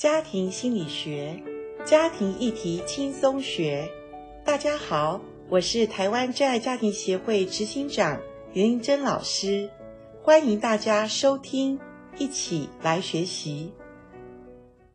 家庭心理学，家庭议题轻松学。大家好，我是台湾真爱家庭协会执行长林玲珍老师，欢迎大家收听，一起来学习。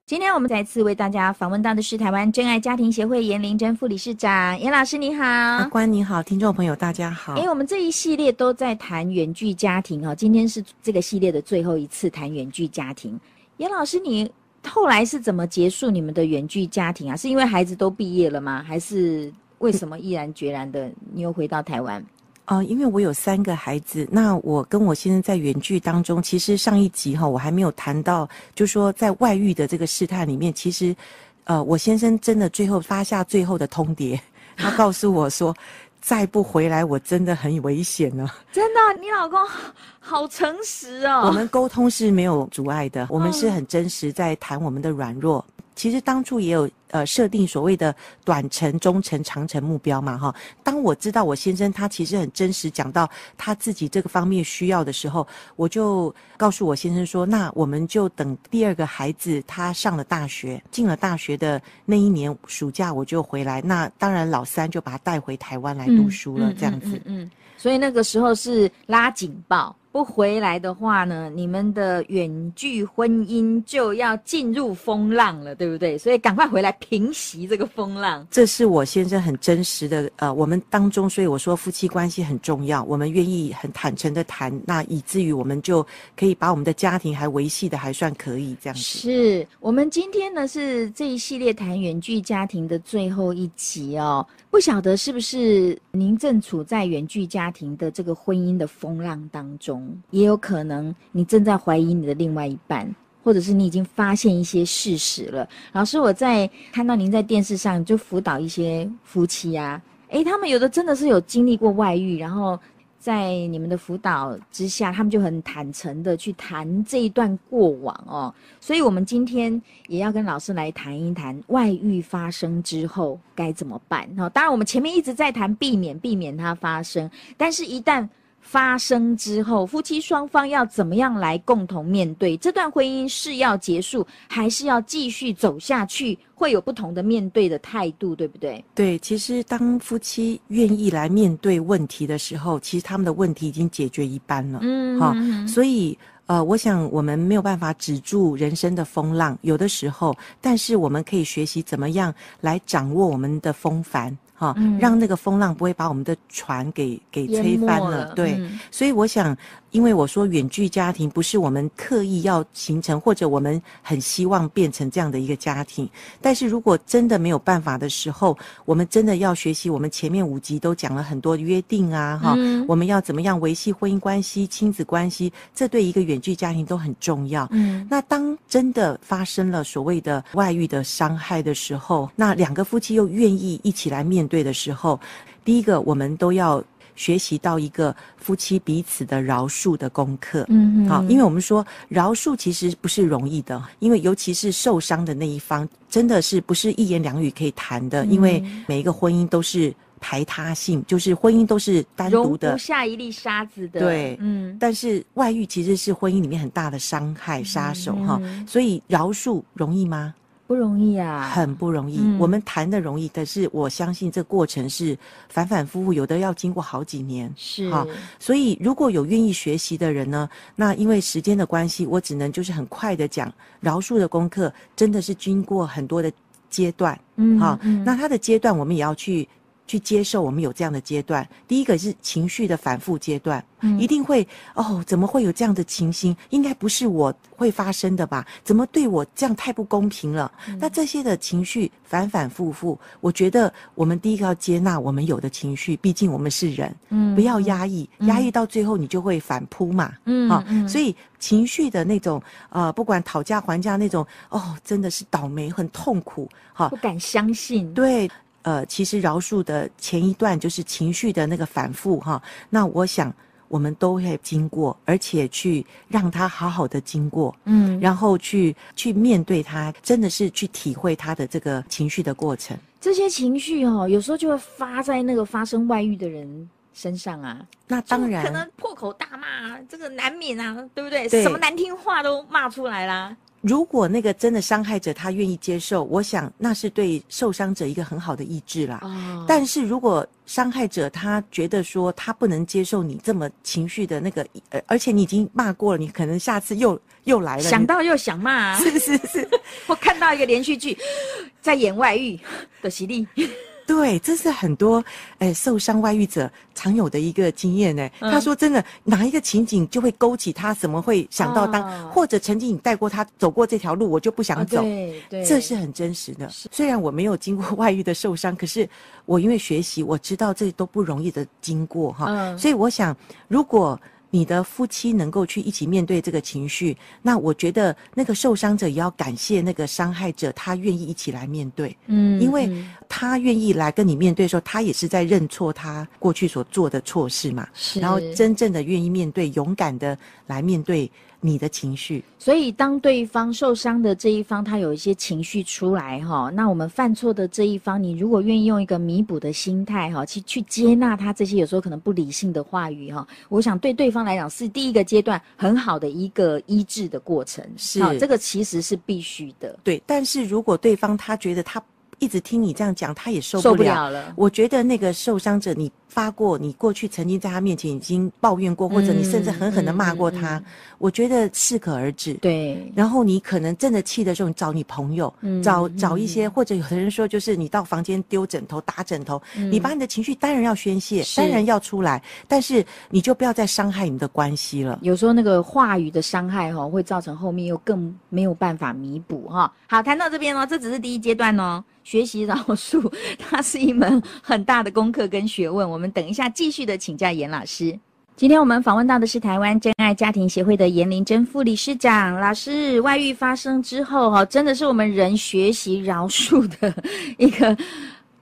今天我们再次为大家访问到的是台湾真爱家庭协会颜玲珍副理事长，颜老师你好，阿关你好，听众朋友大家好。因为我们这一系列都在谈远距家庭哦，今天是这个系列的最后一次谈远距家庭。颜老师，你后来是怎么结束你们的远距家庭啊？是因为孩子都毕业了吗？还是为什么毅然决然的你又回到台湾？呃，因为我有三个孩子，那我跟我先生在远距当中，其实上一集哈，我还没有谈到，就说在外遇的这个试探里面，其实，呃，我先生真的最后发下最后的通牒，他告诉我说，再不回来，我真的很危险呢。真的，你老公好诚实哦。我们沟通是没有阻碍的，我们是很真实在谈我们的软弱。其实当初也有呃设定所谓的短程、中程、长程目标嘛，哈。当我知道我先生他其实很真实讲到他自己这个方面需要的时候，我就告诉我先生说，那我们就等第二个孩子他上了大学，进了大学的那一年暑假我就回来。那当然老三就把他带回台湾来读书了，这样子。嗯，嗯，嗯，嗯。所以那个时候是拉警报。不回来的话呢，你们的远距婚姻就要进入风浪了，对不对？所以赶快回来平息这个风浪。这是我先生很真实的，呃，我们当中，所以我说夫妻关系很重要，我们愿意很坦诚的谈，那以至于我们就可以把我们的家庭还维系的还算可以这样子。是我们今天呢是这一系列谈远距家庭的最后一集哦，不晓得是不是您正处在远距家庭的这个婚姻的风浪当中。也有可能你正在怀疑你的另外一半，或者是你已经发现一些事实了。老师，我在看到您在电视上就辅导一些夫妻啊，诶，他们有的真的是有经历过外遇，然后在你们的辅导之下，他们就很坦诚的去谈这一段过往哦。所以，我们今天也要跟老师来谈一谈外遇发生之后该怎么办。哦，当然，我们前面一直在谈避免，避免它发生，但是一旦发生之后，夫妻双方要怎么样来共同面对这段婚姻？是要结束，还是要继续走下去？会有不同的面对的态度，对不对？对，其实当夫妻愿意来面对问题的时候，其实他们的问题已经解决一半了。嗯，好，所以呃，我想我们没有办法止住人生的风浪，有的时候，但是我们可以学习怎么样来掌握我们的风帆。哈，让那个风浪不会把我们的船给给吹翻了。了对，嗯、所以我想，因为我说远距家庭不是我们刻意要形成，或者我们很希望变成这样的一个家庭。但是如果真的没有办法的时候，我们真的要学习。我们前面五集都讲了很多约定啊，哈、嗯，我们要怎么样维系婚姻关系、亲子关系，这对一个远距家庭都很重要。嗯，那当真的发生了所谓的外遇的伤害的时候，那两个夫妻又愿意一起来面。对的时候，第一个我们都要学习到一个夫妻彼此的饶恕的功课。嗯，好，因为我们说饶恕其实不是容易的，因为尤其是受伤的那一方，真的是不是一言两语可以谈的。因为每一个婚姻都是排他性，就是婚姻都是单独的，容不下一粒沙子的。对，嗯。但是外遇其实是婚姻里面很大的伤害杀手哈，所以饶恕容易吗？不容易啊，很不容易。嗯、我们谈的容易，但是我相信这过程是反反复复，有的要经过好几年。是哈，所以如果有愿意学习的人呢，那因为时间的关系，我只能就是很快的讲，饶恕的功课真的是经过很多的阶段。嗯，好，那它的阶段我们也要去。去接受我们有这样的阶段，第一个是情绪的反复阶段，嗯，一定会哦，怎么会有这样的情形？应该不是我会发生的吧？怎么对我这样太不公平了？嗯，那这些的情绪反反复复，我觉得我们第一个要接纳我们有的情绪，毕竟我们是人，嗯，不要压抑，压抑到最后你就会反扑嘛，嗯，好，哦，所以情绪的那种呃，不管讨价还价那种，哦，真的是倒霉，很痛苦，哈，不敢相信，对。呃，其实饶恕的前一段就是情绪的那个反复哈。那我想我们都会经过，而且去让他好好的经过，嗯，然后去去面对他，真的是去体会他的这个情绪的过程。这些情绪哦，有时候就会发在那个发生外遇的人身上啊。那当然，可能破口大骂，这个难免啊，对不对？对，什么难听话都骂出来啦。如果那个真的伤害者他愿意接受，我想那是对受伤者一个很好的医治啦。哦。但是如果伤害者他觉得说他不能接受你这么情绪的那个，呃而且你已经骂过了，你可能下次又又来了，想到又想骂 啊。是是是。我看到一个连续剧，在演外遇的洗礼。对，这是很多诶、欸、受伤外遇者常有的一个经验呢。他说：“真的，哪一个情景就会勾起他，怎么会想到当，哦、或者曾经你带过他走过这条路，我就不想走。哦”对，对，这是很真实的。虽然我没有经过外遇的受伤，可是我因为学习，我知道这都不容易的经过哈。嗯、所以我想，如果。你的夫妻能够去一起面对这个情绪，那我觉得那个受伤者也要感谢那个伤害者，他愿意一起来面对，嗯，因为他愿意来跟你面对的时候，他也是在认错他过去所做的错事嘛，是，然后真正的愿意面对，勇敢的来面对。你的情绪，所以当对方受伤的这一方，他有一些情绪出来哈，那我们犯错的这一方，你如果愿意用一个弥补的心态哈，去去接纳他这些有时候可能不理性的话语哈，我想对对方来讲是第一个阶段很好的一个医治的过程，是，这个其实是必须的，对。但是如果对方他觉得他一直听你这样讲，他也受不了，受不了了。我觉得那个受伤者你。发过，你过去曾经在他面前已经抱怨过，或者你甚至狠狠的骂过他，嗯嗯嗯、我觉得适可而止。对，然后你可能真的气的时候，你找你朋友，嗯、找找一些，嗯、或者有的人说，就是你到房间丢枕头、打枕头，嗯、你把你的情绪当然要宣泄，当然要出来，但是你就不要再伤害你的关系了。有时候那个话语的伤害哈，会造成后面又更没有办法弥补哈。好，谈到这边哦，这只是第一阶段哦。学习饶恕，它是一门很大的功课跟学问。我们等一下继续的请教严老师。今天我们访问到的是台湾真爱家庭协会的严玲珍副理事长老师。外遇发生之后，哈，真的是我们人学习饶恕的 一个。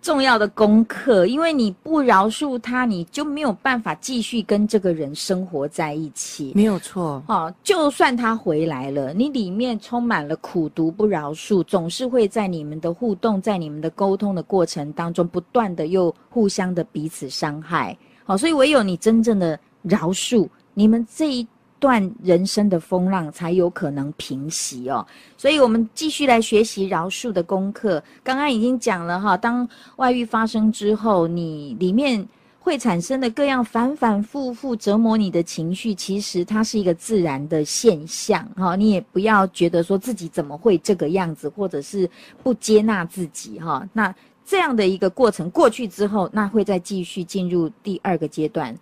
重要的功课，因为你不饶恕他，你就没有办法继续跟这个人生活在一起。没有错，好，就算他回来了，你里面充满了苦毒、不饶恕，总是会在你们的互动、在你们的沟通的过程当中，不断的又互相的彼此伤害。好，所以唯有你真正的饶恕，你们这一。段人生的风浪才有可能平息哦，所以我们继续来学习饶恕的功课。刚刚已经讲了哈，当外遇发生之后，你里面会产生的各样反反复复折磨你的情绪，其实它是一个自然的现象哈。你也不要觉得说自己怎么会这个样子，或者是不接纳自己哈。那这样的一个过程过去之后，那会再继续进入第二个阶段。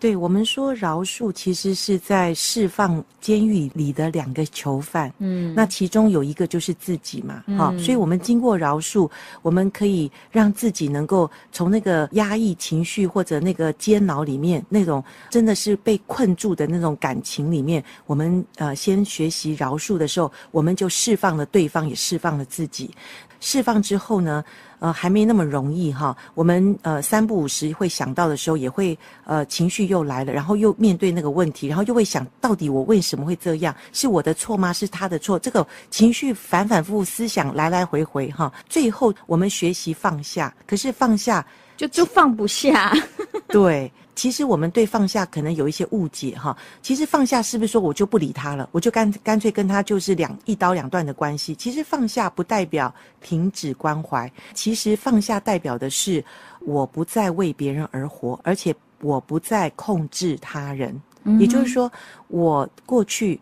对，我们说饶恕，其实是在释放监狱里的两个囚犯。嗯，那其中有一个就是自己嘛，哈、嗯。所以我们经过饶恕，我们可以让自己能够从那个压抑情绪或者那个煎熬里面，那种真的是被困住的那种感情里面，我们呃先学习饶恕的时候，我们就释放了对方，也释放了自己。释放之后呢，呃，还没那么容易哈。我们呃三不五时会想到的时候，也会呃情绪又来了，然后又面对那个问题，然后又会想到底我为什么会这样？是我的错吗？是他的错？这个情绪反反复复，思想来来回回哈。最后我们学习放下，可是放下就就放不下。对。其实我们对放下可能有一些误解哈。其实放下是不是说我就不理他了，我就干干脆跟他就是两一刀两断的关系？其实放下不代表停止关怀，其实放下代表的是我不再为别人而活，而且我不再控制他人。也就是说，我过去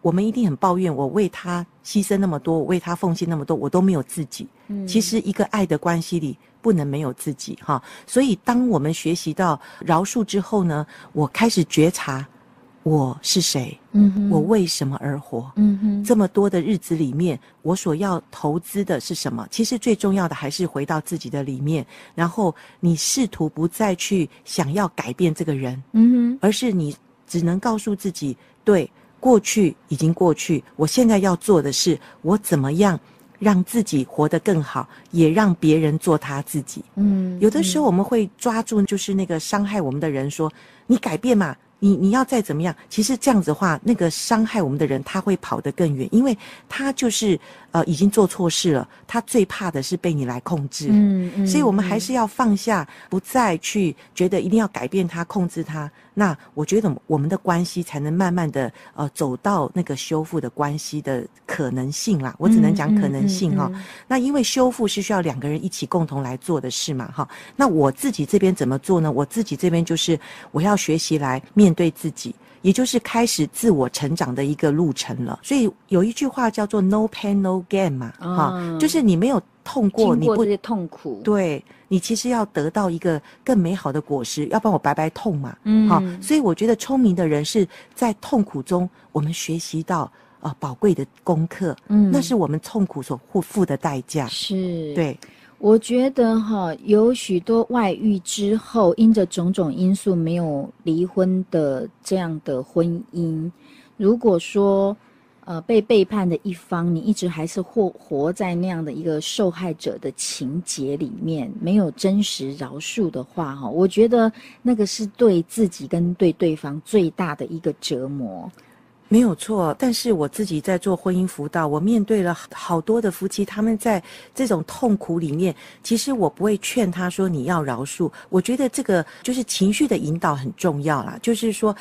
我们一定很抱怨，我为他牺牲那么多，我为他奉献那么多，我都没有自己。其实一个爱的关系里。不能没有自己哈，所以当我们学习到饶恕之后呢，我开始觉察我是谁，我为什么而活，嗯哼，这么多的日子里面，我所要投资的是什么？其实最重要的还是回到自己的里面，然后你试图不再去想要改变这个人，嗯哼，而是你只能告诉自己，对，过去已经过去，我现在要做的是我怎么样。让自己活得更好，也让别人做他自己。嗯，有的时候我们会抓住，就是那个伤害我们的人说：“你改变嘛，你你要再怎么样，其实这样子的话，那个伤害我们的人他会跑得更远，因为他就是呃已经做错事了，他最怕的是被你来控制。嗯嗯，所以我们还是要放下，不再去觉得一定要改变他、控制他。那我觉得我们的关系才能慢慢的呃走到那个修复的关系的可能性啦。我只能讲可能性哈、嗯嗯嗯嗯。那因为修复是需要两个人一起共同来做的事嘛哈。那我自己这边怎么做呢？我自己这边就是我要学习来面对自己，也就是开始自我成长的一个路程了。所以有一句话叫做 “No pain, no gain” 嘛，哈、嗯，就是你没有痛过，你不痛苦，对。你其实要得到一个更美好的果实，要不然我白白痛嘛。嗯，好，所以我觉得聪明的人是在痛苦中，我们学习到呃宝贵的功课。嗯，那是我们痛苦所付付的代价。是，对，我觉得哈，有许多外遇之后，因着种种因素没有离婚的这样的婚姻，如果说。呃，被背叛的一方，你一直还是活活在那样的一个受害者的情节里面，没有真实饶恕的话，哈，我觉得那个是对自己跟对对方最大的一个折磨。没有错，但是我自己在做婚姻辅导，我面对了好多的夫妻，他们在这种痛苦里面，其实我不会劝他说你要饶恕，我觉得这个就是情绪的引导很重要啦，就是说。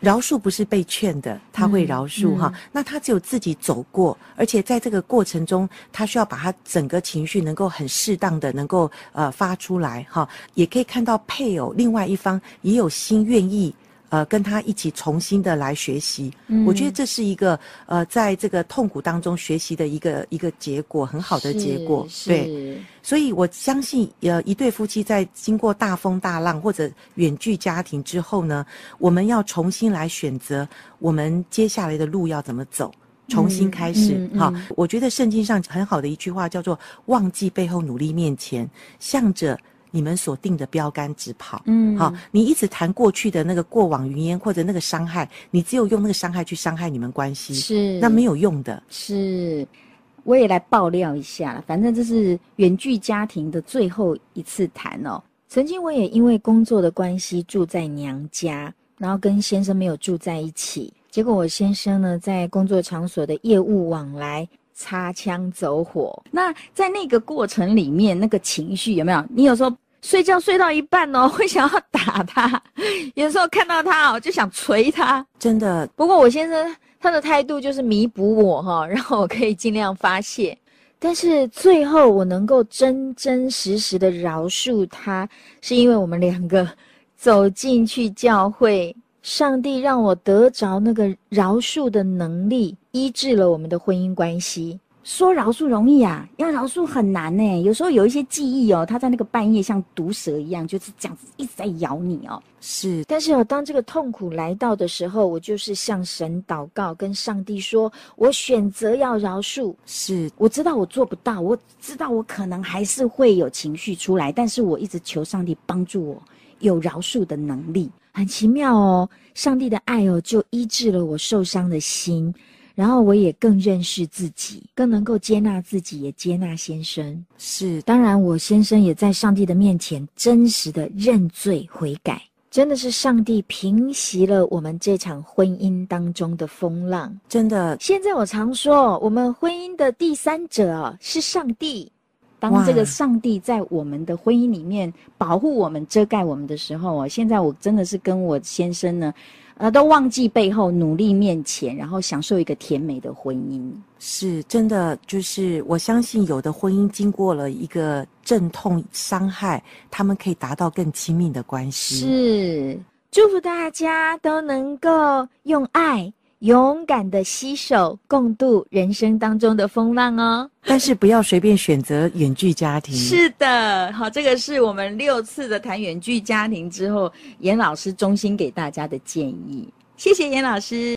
饶恕不是被劝的，他会饶恕哈、那他只有自己走过，而且在这个过程中，他需要把他整个情绪能够很适当的能够呃发出来哈。也可以看到配偶另外一方也有心愿意。呃，跟他一起重新的来学习，嗯，我觉得这是一个呃，在这个痛苦当中学习的一个一个结果，很好的结果，对。所以我相信，呃，一对夫妻在经过大风大浪或者远距家庭之后呢，我们要重新来选择我们接下来的路要怎么走，重新开始。嗯嗯嗯、好，我觉得圣经上很好的一句话叫做“忘记背后，努力面前”，向着。你们所定的标杆直跑，嗯，好，你一直谈过去的那个过往云烟或者那个伤害，你只有用那个伤害去伤害你们关系，是那没有用的。是，我也来爆料一下了，反正这是远距家庭的最后一次谈哦。曾经我也因为工作的关系住在娘家，然后跟先生没有住在一起，结果我先生呢在工作场所的业务往来。擦枪走火，那在那个过程里面，那个情绪有没有？你有时候睡觉睡到一半哦，会想要打他；有时候看到他哦，就想捶他。真的。不过我先生他的态度就是弥补我哈，让我可以尽量发泄。但是最后我能够真真实实的饶恕他，是因为我们两个走进去教会。上帝让我得着那个饶恕的能力，医治了我们的婚姻关系。说饶恕容易啊，要饶恕很难呢。有时候有一些记忆哦，它在那个半夜像毒蛇一样，就是这样子一直在咬你哦。是，但是哦，当这个痛苦来到的时候，我就是向神祷告，跟上帝说：“我选择要饶恕。”是，我知道我做不到，我知道我可能还是会有情绪出来，但是我一直求上帝帮助我有饶恕的能力。很奇妙哦，上帝的爱哦，就医治了我受伤的心，然后我也更认识自己，更能够接纳自己，也接纳先生。是，当然我先生也在上帝的面前真实的认罪悔改，真的是上帝平息了我们这场婚姻当中的风浪。真的，现在我常说，我们婚姻的第三者是上帝。当这个上帝在我们的婚姻里面保护我们、遮盖我们的时候哦，现在我真的是跟我先生呢，呃，都忘记背后，努力面前，然后享受一个甜美的婚姻。是真的，就是我相信有的婚姻经过了一个阵痛伤害，他们可以达到更亲密的关系。是，祝福大家都能够用爱。勇敢的携手共度人生当中的风浪哦，但是不要随便选择远距家庭。是的，好，这个是我们六次的谈远距家庭之后，严老师衷心给大家的建议。谢谢严老师。